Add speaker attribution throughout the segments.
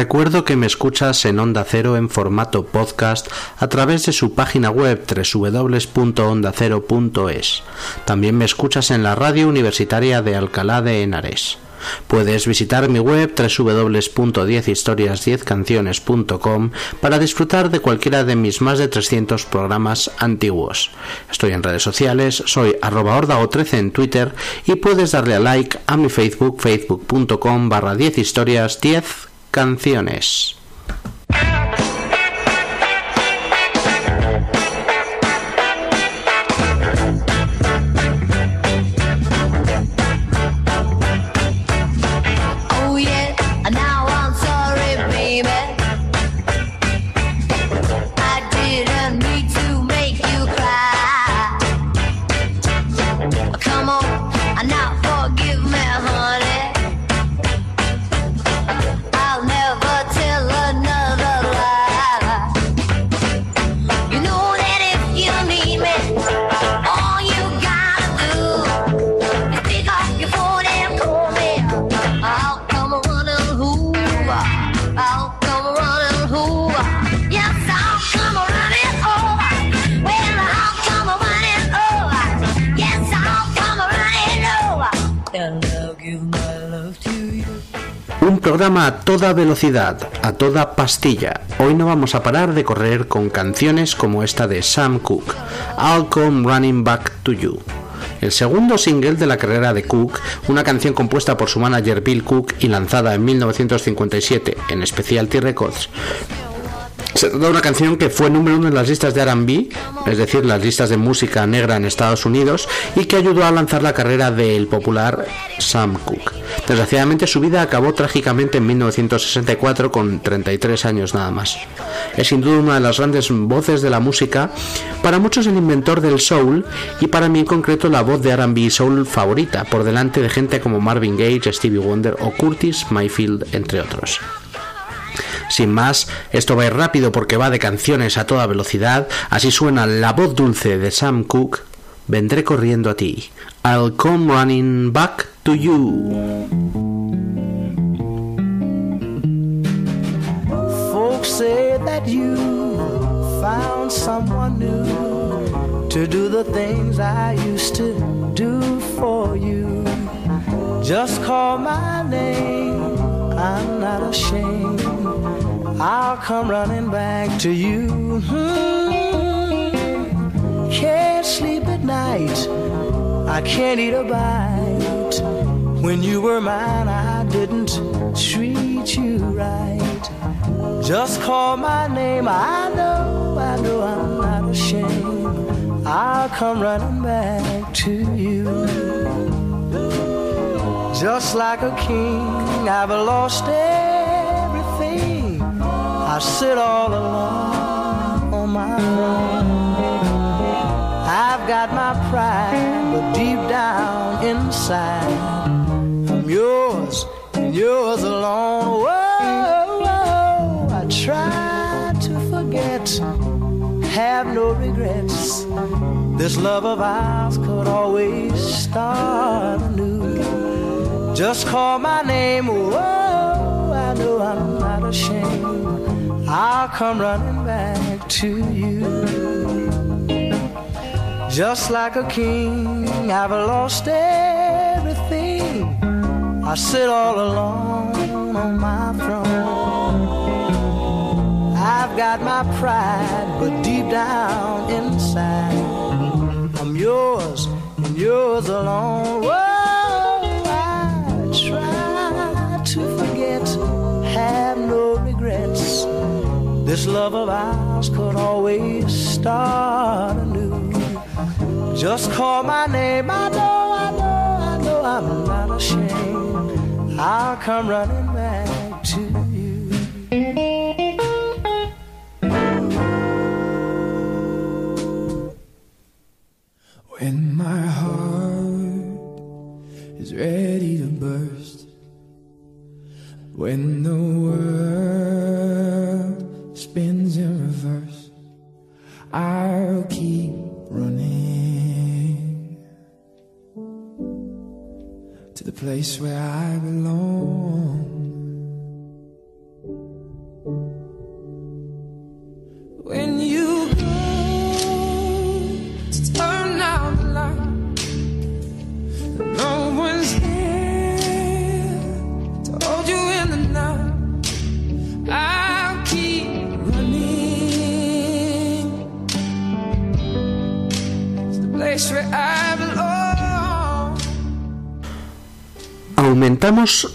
Speaker 1: Recuerdo que me escuchas en Onda Cero en formato podcast a través de su página web www.ondacero.es. También me escuchas en la radio universitaria de Alcalá de Henares. Puedes visitar mi web www.10historias10canciones.com para disfrutar de cualquiera de mis más de 300 programas antiguos. Estoy en redes sociales, soy arroba ordago13 en Twitter y puedes darle a like a mi Facebook facebook.com barra 10 historias 10 canciones. A toda velocidad, a toda pastilla. Hoy no vamos a parar de correr con canciones como esta de Sam Cooke, I'll Come Running Back to You. El segundo single de la carrera de Cook, una canción compuesta por su manager Bill Cook y lanzada en 1957 en Specialty Records, se trata de una canción que fue número uno en las listas de RB, es decir, las listas de música negra en Estados Unidos, y que ayudó a lanzar la carrera del popular Sam Cooke. Desgraciadamente su vida acabó trágicamente en 1964 con 33 años nada más. Es sin duda una de las grandes voces de la música, para muchos el inventor del soul y para mí en concreto la voz de RB y soul favorita, por delante de gente como Marvin Gaye, Stevie Wonder o Curtis Mayfield, entre otros. Sin más, esto va rápido porque va de canciones a toda velocidad, así suena la voz dulce de Sam Cooke, Vendré corriendo a ti. I'll come running back to you.
Speaker 2: That you found someone new to do the things I used to do for you. Just call my name, I'm not ashamed. I'll come running back to you. Hmm. Can't sleep at night, I can't eat a bite. When you were mine, I didn't treat you right. Just call my name, I know, I know I'm not ashamed. I'll come running back to you. Just like a king, I've lost everything. I sit all alone on my own. I've got my pride, but deep down inside, I'm yours and yours alone. Whoa, whoa, I try to forget, have no regrets. This love of ours could always start. Just call my name, whoa, I know I'm not ashamed. I'll come running back to you. Just like a king, I've lost everything. I sit all alone on my throne. I've got my pride, but deep down inside, I'm yours and yours alone. This love of ours could always start anew. Just call my name, I know, I know, I know I'm not ashamed. I'll come running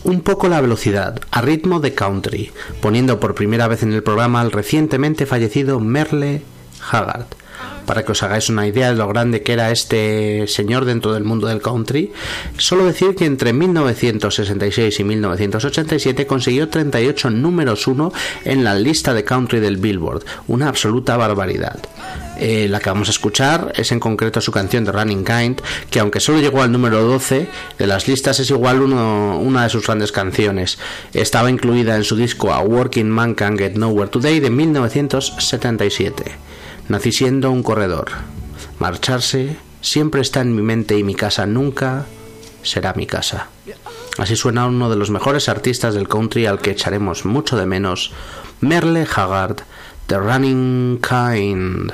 Speaker 1: Un poco la velocidad a ritmo de country, poniendo por primera vez en el programa al recientemente fallecido Merle Haggard. Para que os hagáis una idea de lo grande que era este señor dentro del mundo del country, solo decir que entre 1966 y 1987 consiguió 38 números 1 en la lista de country del Billboard, una absoluta barbaridad. Eh, la que vamos a escuchar es en concreto su canción de Running Kind, que aunque solo llegó al número 12 de las listas es igual una de sus grandes canciones. Estaba incluida en su disco A Working Man Can Get Nowhere Today de 1977. Nací siendo un corredor. Marcharse siempre está en mi mente y mi casa nunca será mi casa. Así suena uno de los mejores artistas del country al que echaremos mucho de menos, Merle Haggard, The Running Kind.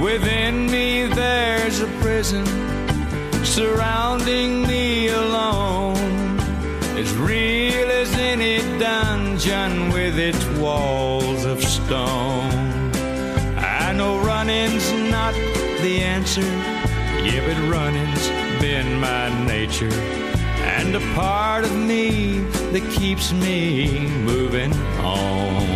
Speaker 3: Within me there's a prison surrounding me alone. As real as any dungeon with its walls of stone. Answer, yeah, but running's been my nature. And a part of me that keeps me moving on.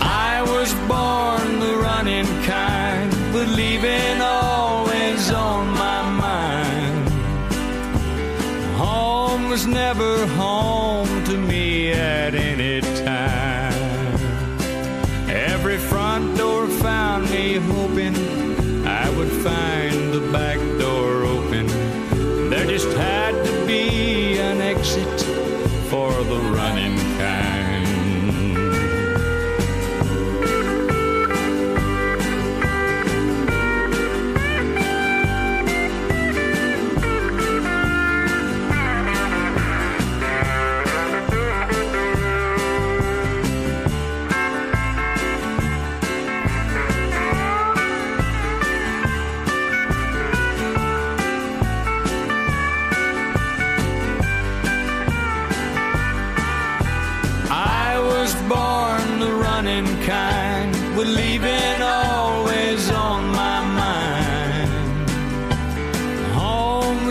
Speaker 3: I was born the running kind, but leaving always on my mind. Home was never home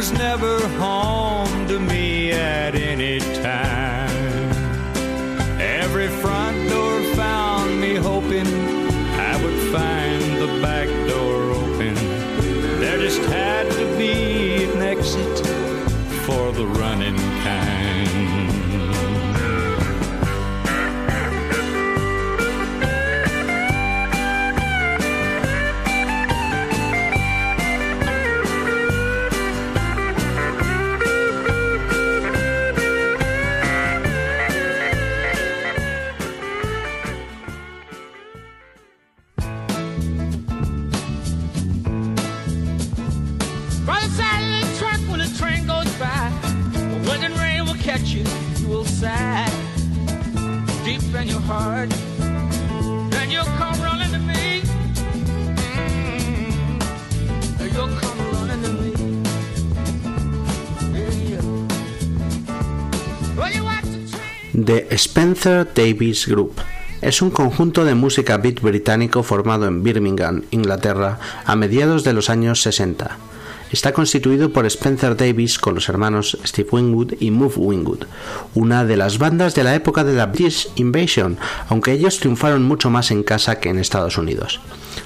Speaker 3: was never home
Speaker 1: Spencer Davis Group. Es un conjunto de música beat británico formado en Birmingham, Inglaterra, a mediados de los años 60. Está constituido por Spencer Davis con los hermanos Steve Wingwood y Move Wingwood, una de las bandas de la época de la British Invasion, aunque ellos triunfaron mucho más en casa que en Estados Unidos.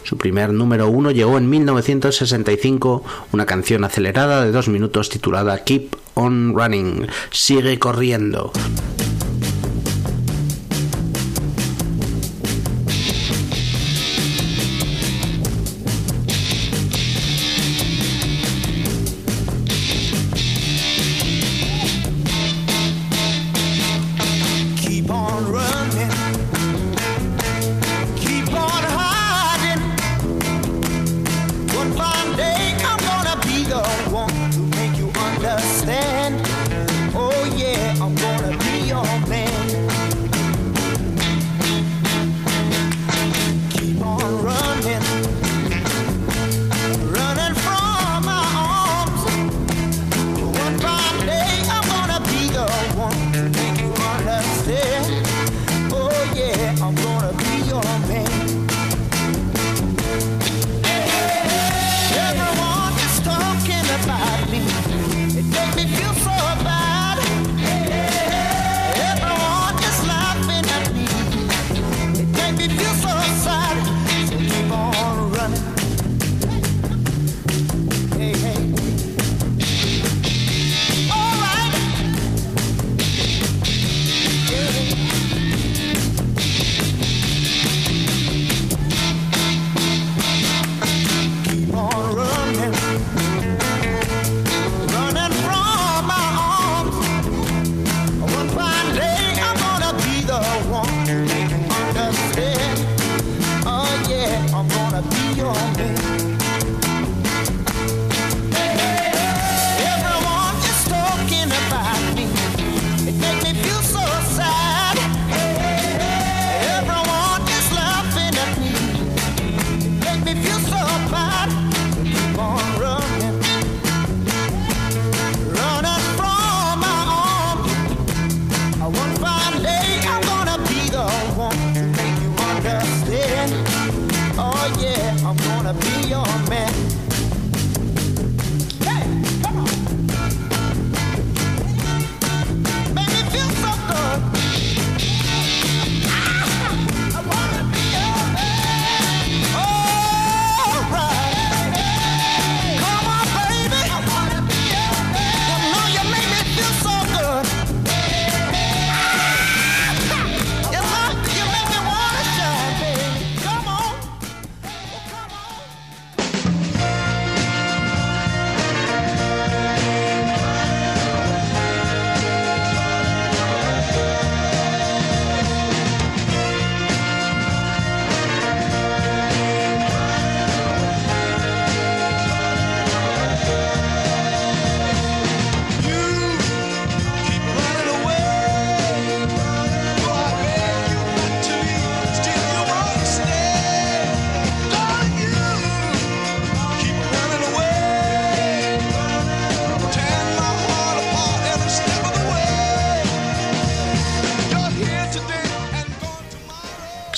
Speaker 1: Su primer número uno llegó en 1965, una canción acelerada de dos minutos titulada Keep on Running, sigue corriendo.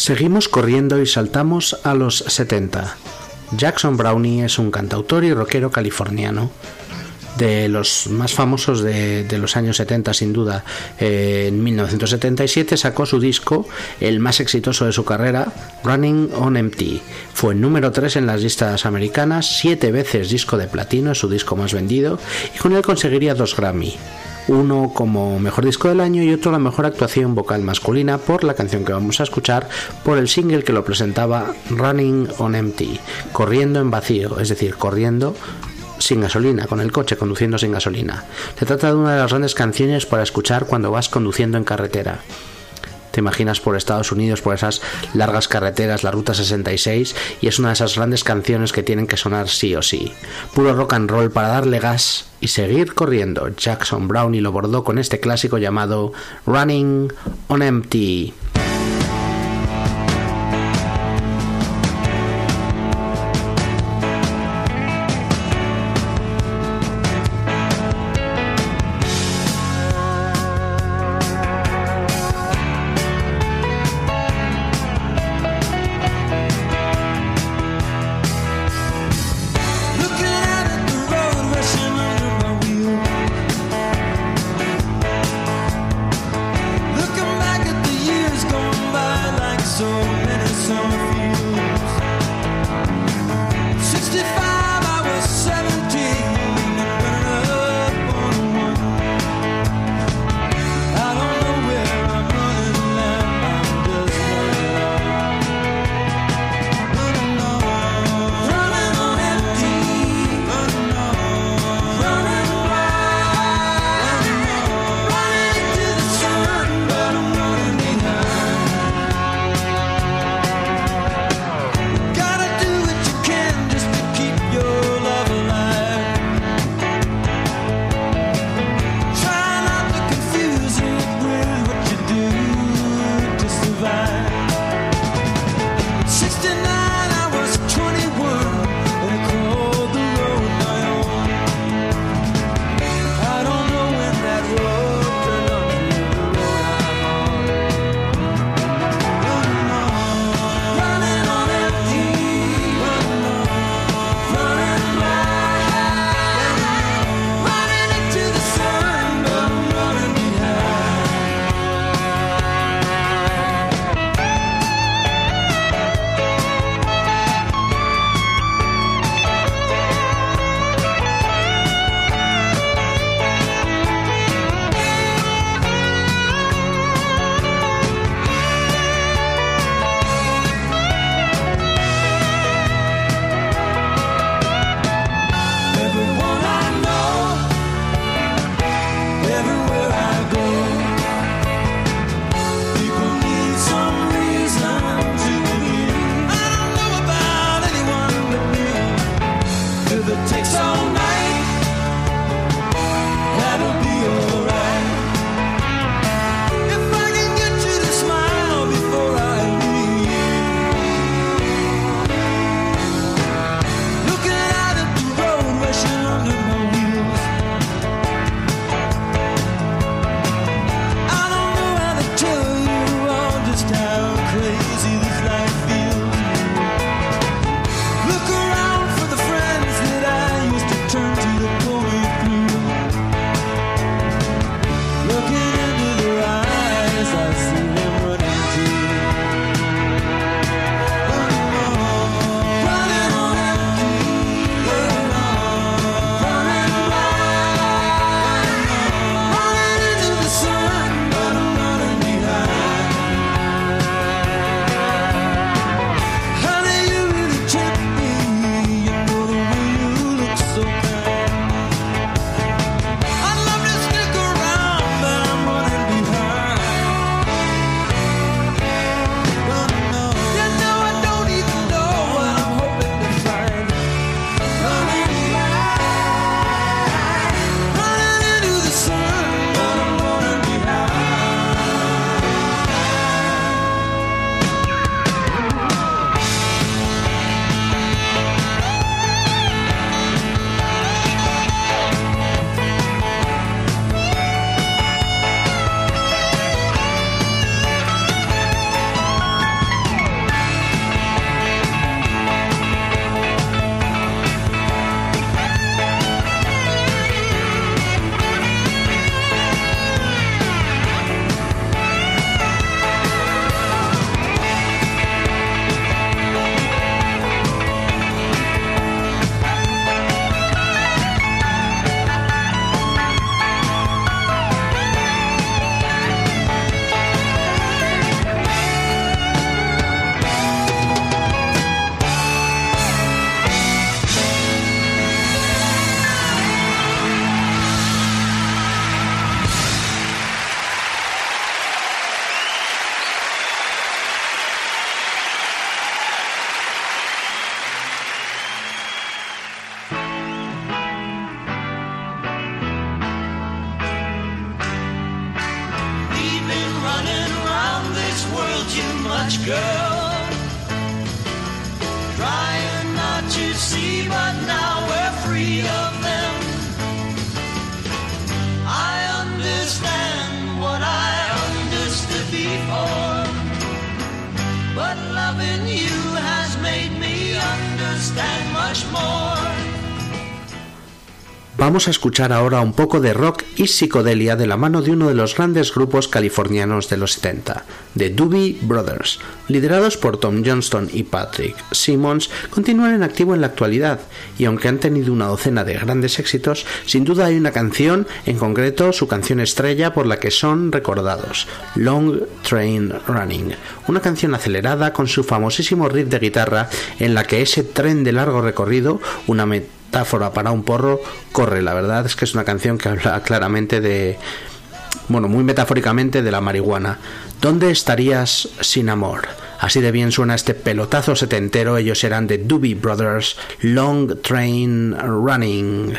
Speaker 1: Seguimos corriendo y saltamos a los 70. Jackson Brownie es un cantautor y rockero californiano de los más famosos de, los años 70 sin duda. Eh, en 1977 sacó su disco, el más exitoso de su carrera, Running on Empty. Fue número 3 en las listas americanas, siete veces disco de platino, su disco más vendido, y con él conseguiría dos Grammy uno como mejor disco del año y otro la mejor actuación vocal masculina por la canción que vamos a escuchar, por el single que lo presentaba Running on Empty, corriendo en vacío, es decir, corriendo sin gasolina, con el coche conduciendo sin gasolina. Se trata de una de las grandes canciones para escuchar cuando vas conduciendo en carretera. Te imaginas por Estados Unidos, por esas largas carreteras, la Ruta 66, y es una de esas grandes canciones que tienen que sonar sí o sí. Puro rock and roll para darle gas y seguir corriendo. Jackson Brownie lo bordó con este clásico llamado Running on Empty.
Speaker 4: Flash Girl.
Speaker 1: Vamos a escuchar ahora un poco de rock y psicodelia de la mano de uno de los grandes grupos californianos de los 70, The Doobie Brothers. Liderados por Tom Johnston y Patrick Simmons, continúan en activo en la actualidad y aunque han tenido una docena de grandes éxitos, sin duda hay una canción, en concreto su canción estrella por la que son recordados, Long Train Running, una canción acelerada con su famosísimo riff de guitarra en la que ese tren de largo recorrido, una para un porro, corre. La verdad es que es una canción que habla claramente de, bueno, muy metafóricamente de la marihuana. ¿Dónde estarías sin amor? Así de bien suena este pelotazo setentero. Ellos eran de Doobie Brothers, Long Train Running.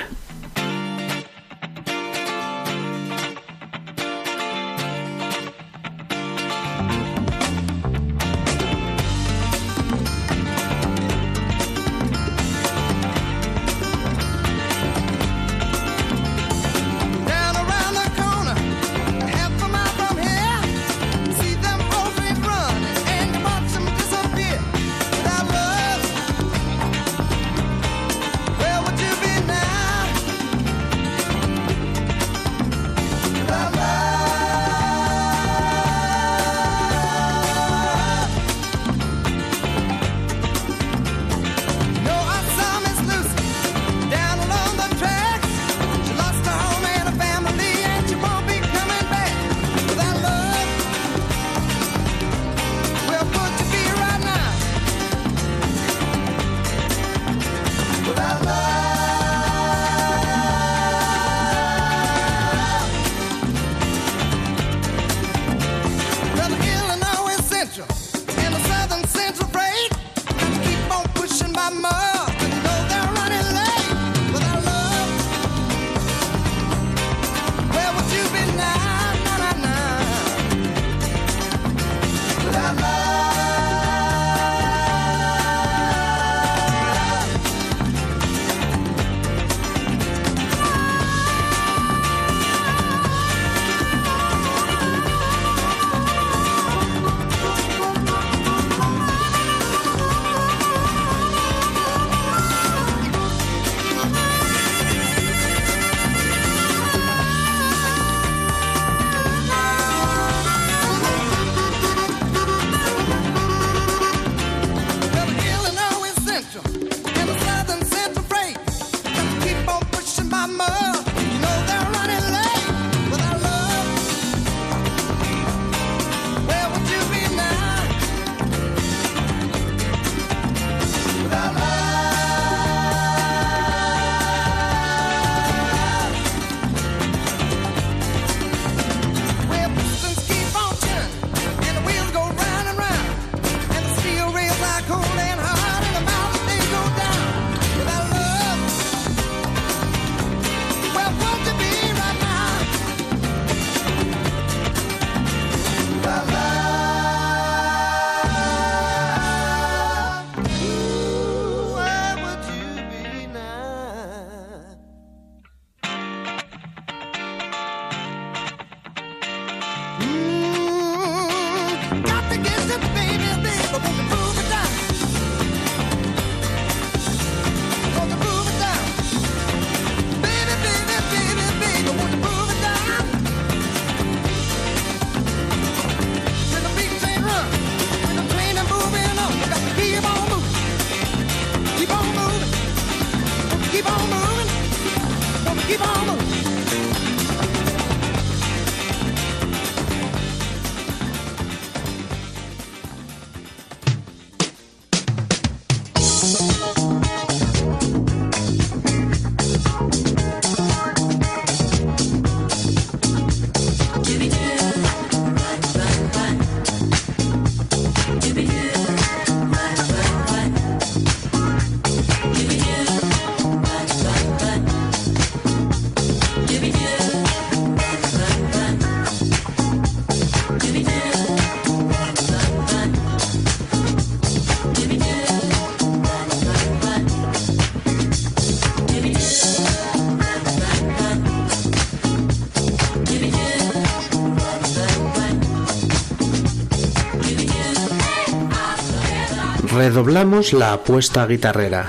Speaker 1: Redoblamos la apuesta guitarrera.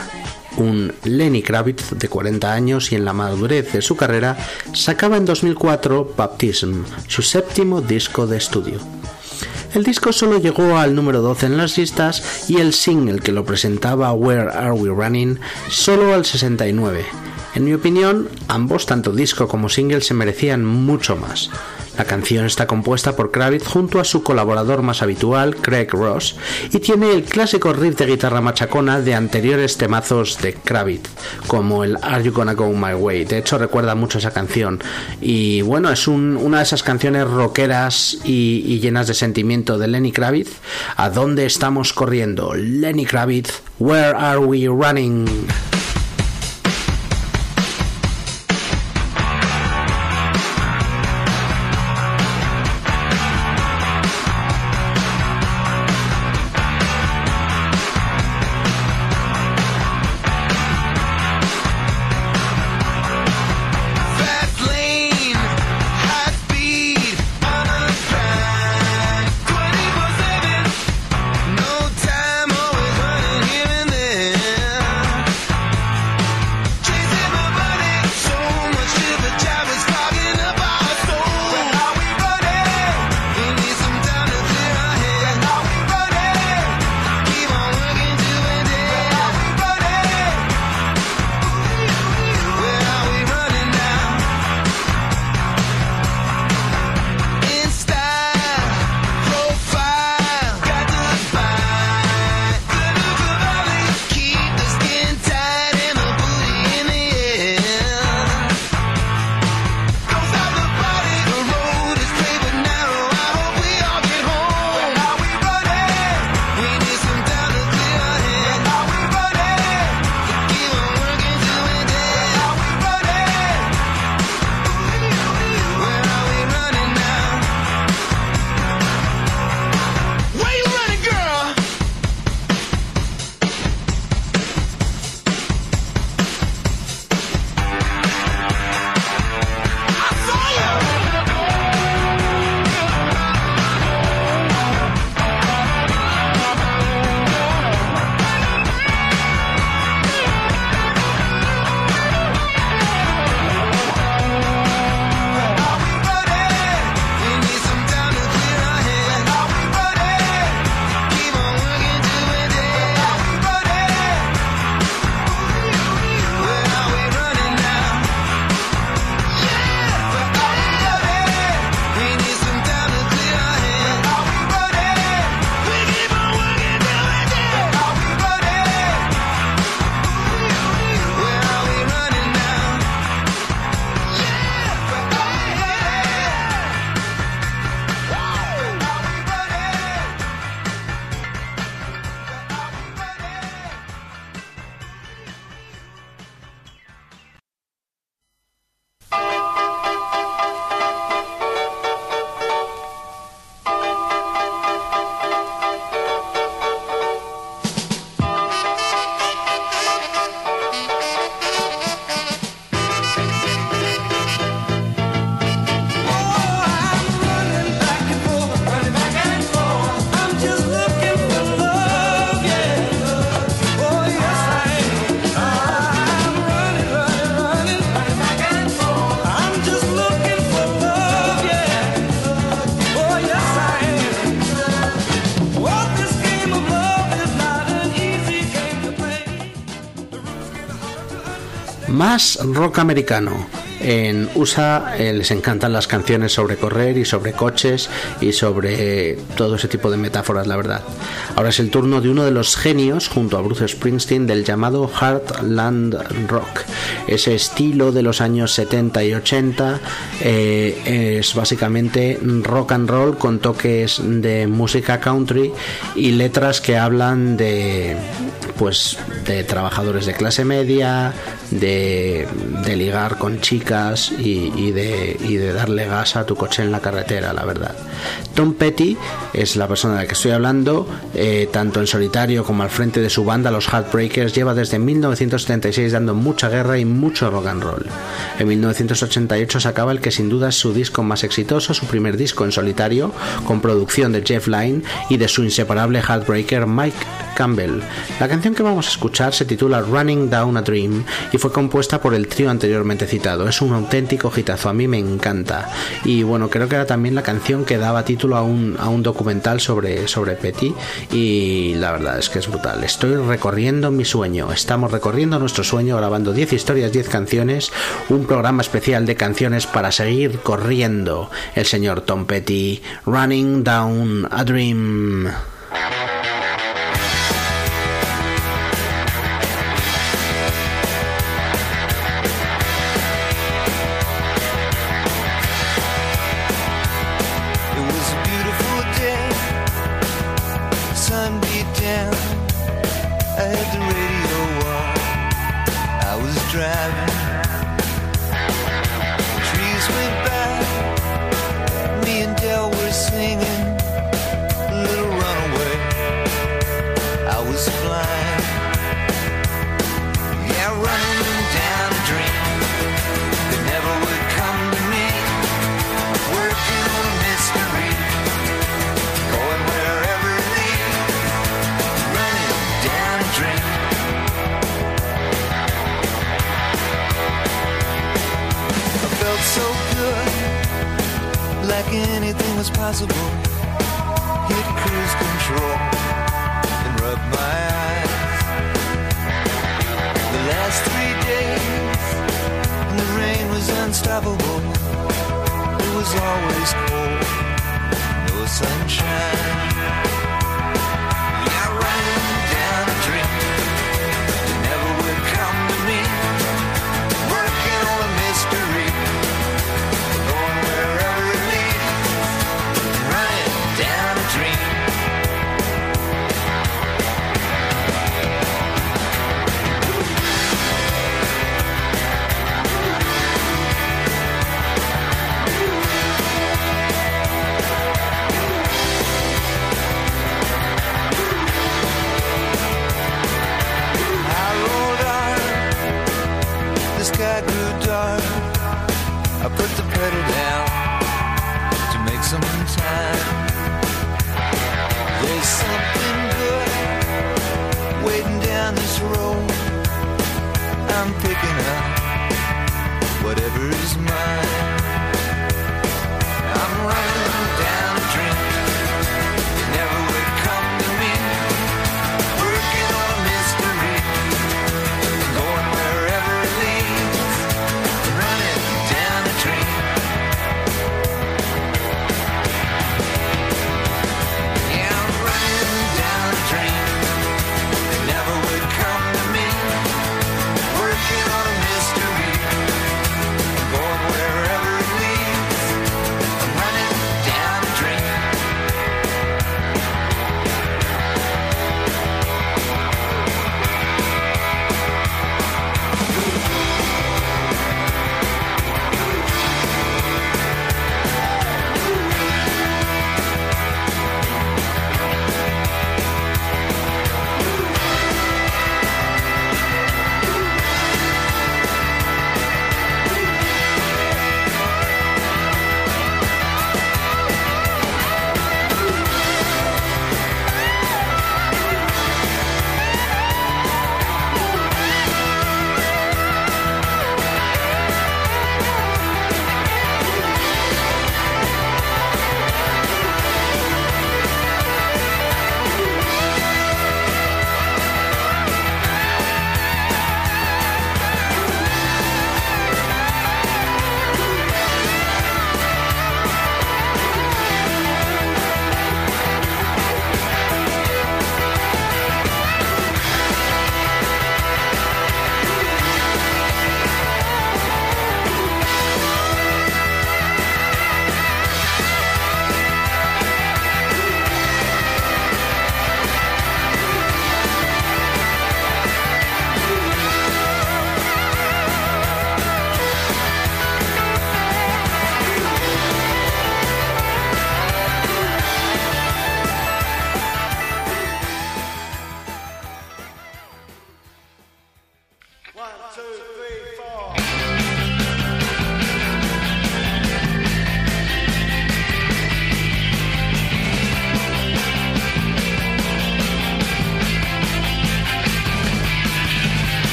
Speaker 1: Un Lenny Kravitz de 40 años y en la madurez de su carrera sacaba en 2004 Baptism, su séptimo disco de estudio. El disco solo llegó al número 12 en las listas y el single que lo presentaba Where Are We Running solo al 69. En mi opinión, ambos, tanto disco como single, se merecían mucho más. La canción está compuesta por Kravitz junto a su colaborador más habitual, Craig Ross, y tiene el clásico riff de guitarra machacona de anteriores temazos de Kravitz, como el Are You Gonna Go My Way. De hecho, recuerda mucho esa canción. Y bueno, es un- una de esas canciones rockeras y, y llenas de sentimiento de Lenny Kravitz. ¿A dónde estamos corriendo? Lenny Kravitz, Where Are We Running? Rock americano. En USA eh, les encantan las canciones sobre correr y sobre coches y sobre todo ese tipo de metáforas, la verdad. Ahora es el turno de uno de los genios, junto a Bruce Springsteen, del llamado Heartland Rock. Ese estilo de los años 70 y 80 eh, es básicamente rock and roll con toques de música country y letras que hablan de pues de trabajadores de clase media, de, ligar con chicas y de darle gas a tu coche en la carretera, la verdad. Tom Petty es la persona de la que estoy hablando, eh, tanto en solitario como al frente de su banda, los Heartbreakers, lleva desde 1976 dando mucha guerra y mucho rock and roll. En 1988 sacaba el que sin duda es su disco más exitoso, su primer disco en solitario, con producción de Jeff Lynne y de su inseparable Heartbreaker Mike Campbell. La canción que vamos a escuchar se titula Running Down a Dream y fue compuesta por el trío anteriormente citado. Es un auténtico hitazo, a mí me encanta. Y bueno, creo que era también la canción que daba título a un, a un documental sobre, sobre Petty y la verdad es que es brutal. Estoy recorriendo mi sueño, estamos recorriendo nuestro sueño grabando 10 historias, 10 canciones, un programa especial de canciones para seguir corriendo. El señor Tom Petty, Running Down a Dream.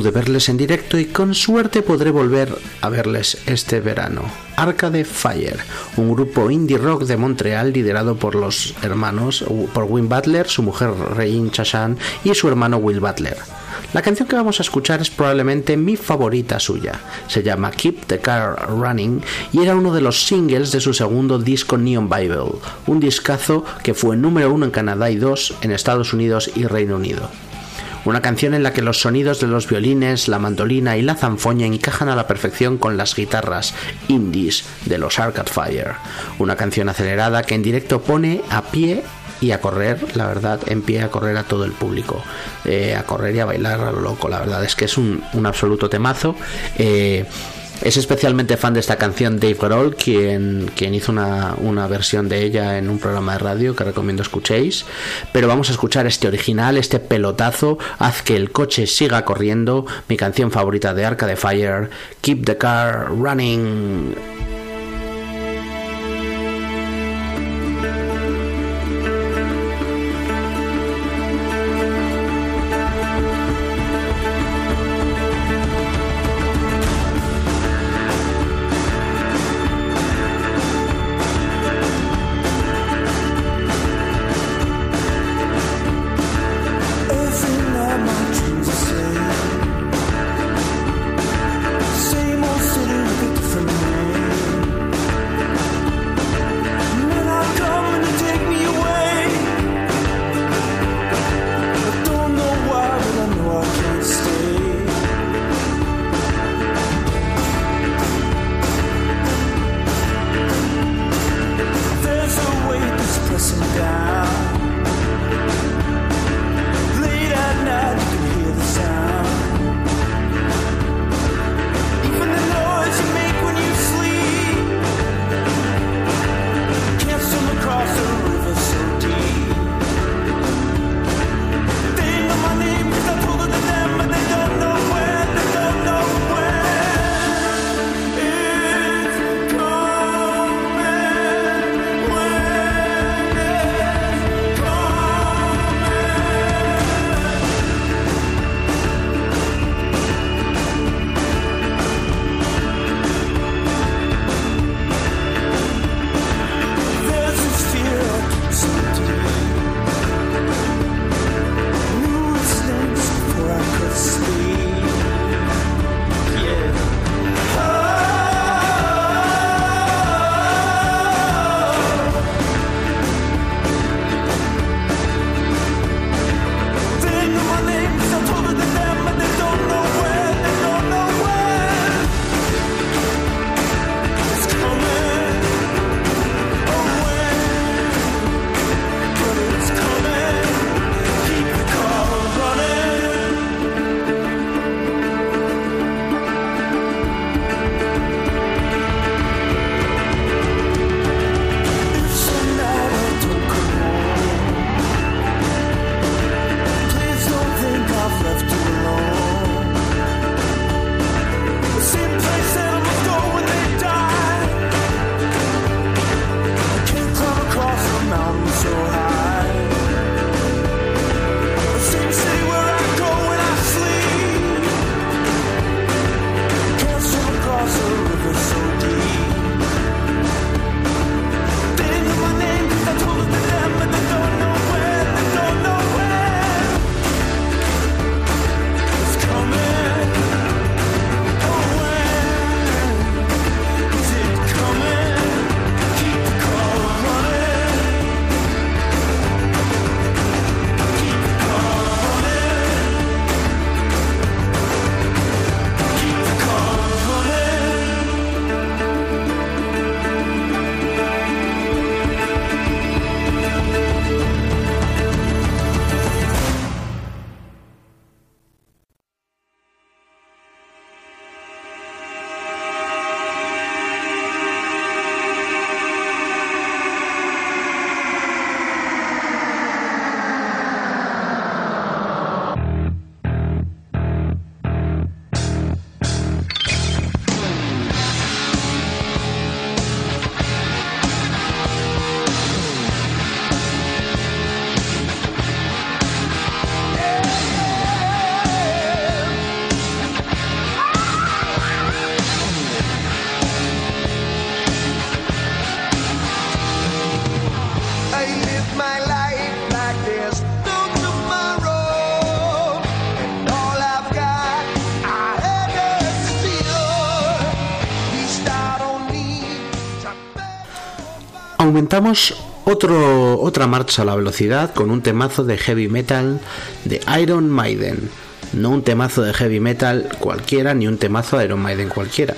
Speaker 1: Pude verles en directo y con suerte podré volver a verles este verano. Arcade Fire, un grupo indie rock de Montreal liderado por los hermanos, por Win Butler, su mujer Rain Chachan y su hermano Will Butler. La canción que vamos a escuchar es probablemente mi favorita suya. Se llama Keep the Car Running y era uno de los singles de su segundo disco Neon Bible, un discazo que fue número uno en Canadá y dos en Estados Unidos y Reino Unido. Una canción en la que los sonidos de los violines, la mandolina y la zanfoña encajan a la perfección con las guitarras indies de los Arcade Fire. Una canción acelerada que en directo pone a pie y a correr, la verdad, en pie a correr a todo el público, eh, a correr y a bailar a lo loco, la verdad es que es un, absoluto temazo. Eh, es especialmente fan de esta canción Dave Grohl, quien, quien hizo una, una, versión de ella en un programa de radio que recomiendo escuchéis. Pero vamos a escuchar este original, este pelotazo, Haz que el coche siga corriendo, mi canción favorita de Arca de Fire, Keep the Car Running.
Speaker 2: sudah
Speaker 1: aumentamos otro, otra marcha a la velocidad con un temazo de heavy metal de Iron Maiden. No un temazo de heavy metal cualquiera, ni un temazo de Iron Maiden cualquiera.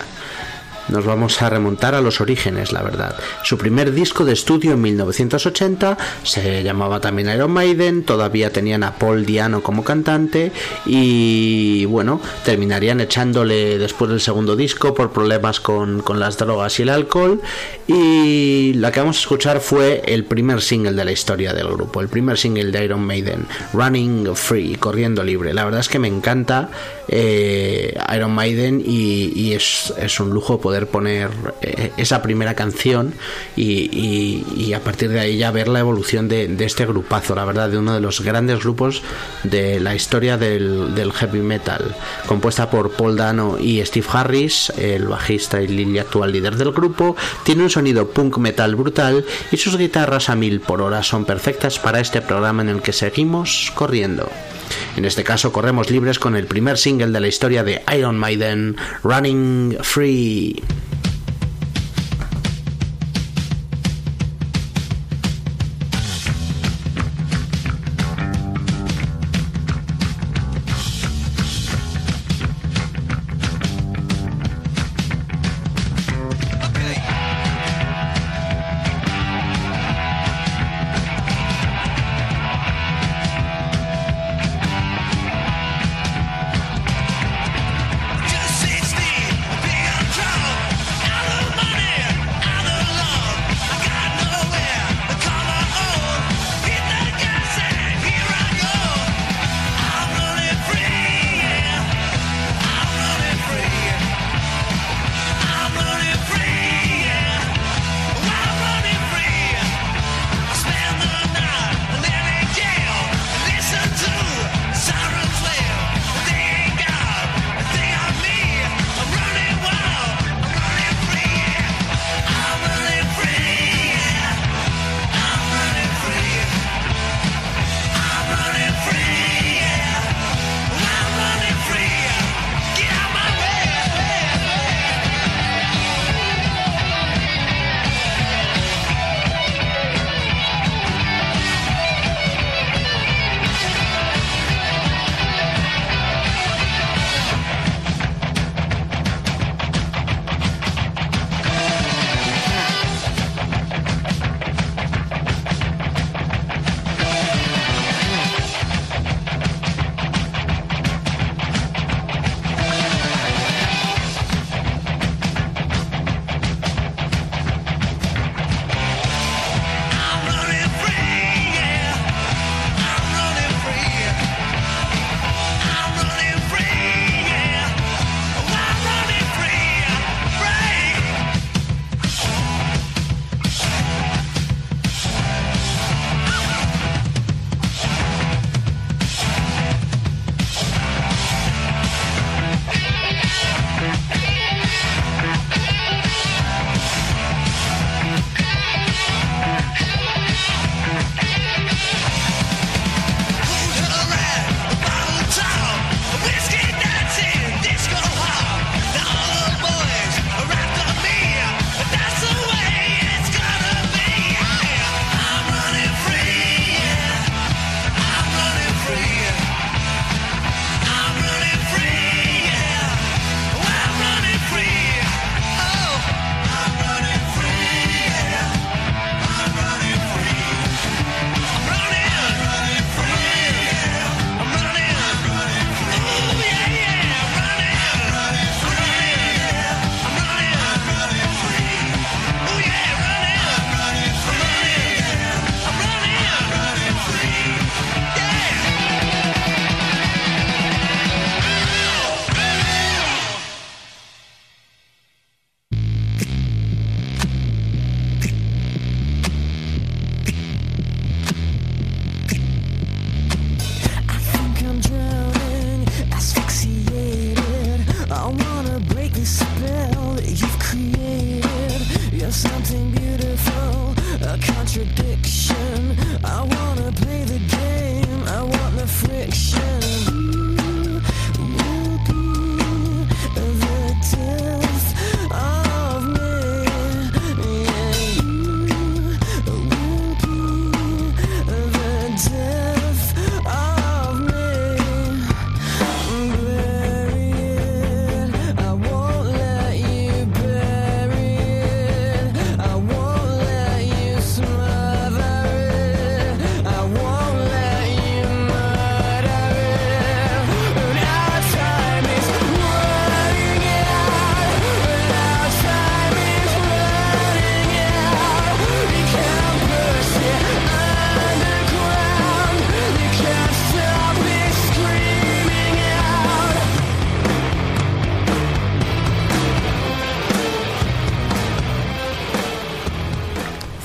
Speaker 1: Nos vamos a remontar a los orígenes, la verdad. Su primer disco de estudio en 1980 se llamaba también Iron Maiden, todavía tenían a Paul Diano como cantante y bueno, terminarían echándole después del segundo disco por problemas con, con las drogas y el alcohol y la que vamos a escuchar fue el primer single de la historia del grupo, el primer single de Iron Maiden, Running Free, corriendo libre. La verdad es que me encanta eh, Iron Maiden y, es, es un lujo poner eh, esa primera canción y, y- a partir de ahí ya ver la evolución de, de este grupazo, la verdad, de uno de los grandes grupos de la historia del, del heavy metal, compuesta por Paul Dano y Steve Harris, el bajista y actual líder del grupo, tiene un sonido punk metal brutal y sus guitarras a mil por hora son perfectas para este programa en el que seguimos corriendo. En este caso corremos libres con el primer single de la historia de Iron Maiden, Running Free.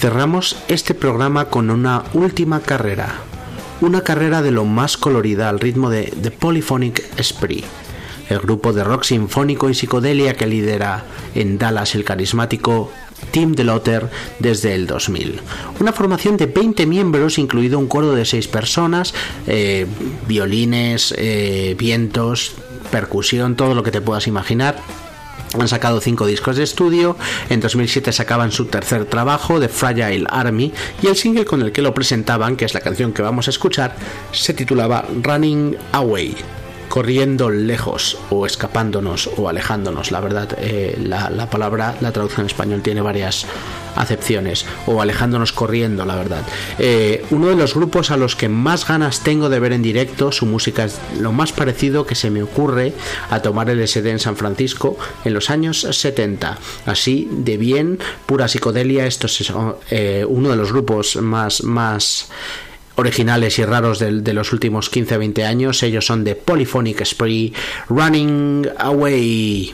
Speaker 1: Cerramos este programa con una última carrera. Una carrera de lo más colorida al ritmo de The Polyphonic Spree, el grupo de rock sinfónico y psicodelia que lidera en Dallas el carismático Tim DeLotter desde el 2000. Una formación de 20 miembros, incluido un coro de 6 personas, eh, violines, eh, vientos, percusión, todo lo que te puedas imaginar. Han sacado cinco discos de estudio, en 2007 sacaban su tercer trabajo, The Fragile Army, y el single con el que lo presentaban, que es la canción que vamos a escuchar, se titulaba Running Away corriendo lejos o escapándonos o alejándonos. La verdad, eh, la, la palabra, la traducción en español tiene varias acepciones o alejándonos corriendo, la verdad. Eh, uno de los grupos a los que más ganas tengo de ver en directo, su música es lo más parecido que se me ocurre a tomar el SD en San Francisco en los años 70. Así de bien, pura psicodelia, esto es eh, uno de los grupos más, más originales y raros de, de los últimos 15-20 años. Ellos son de Polyphonic Spree, Running Away.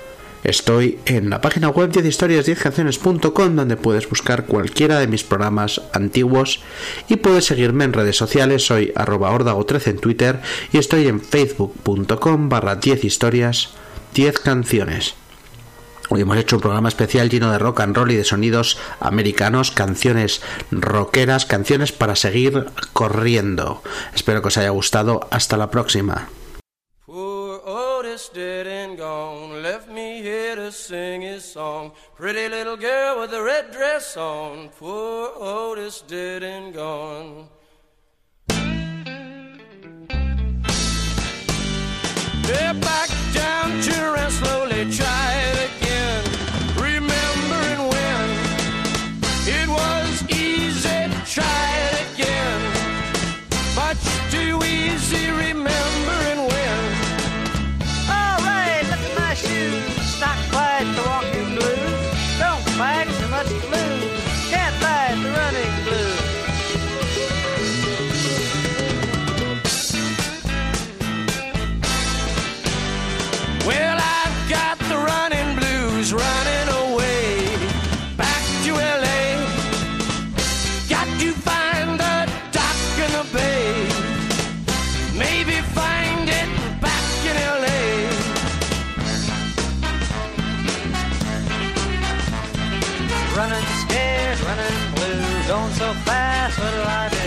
Speaker 1: Estoy en la página web de historias10canciones.com donde puedes buscar cualquiera de mis programas antiguos y puedes seguirme en redes sociales, soy arroba ordago13 en Twitter y estoy en facebook.com barra 10 historias 10 canciones. Hoy hemos hecho un programa especial lleno de rock and roll y de sonidos americanos, canciones rockeras, canciones para seguir corriendo. Espero que os haya gustado. Hasta la próxima.
Speaker 4: Otis dead and gone, left me here to sing his song. Pretty little girl with a red dress on. Poor Otis dead and gone. Yeah, back down to rest slowly, try it again. Remembering when it was easy, try
Speaker 5: I.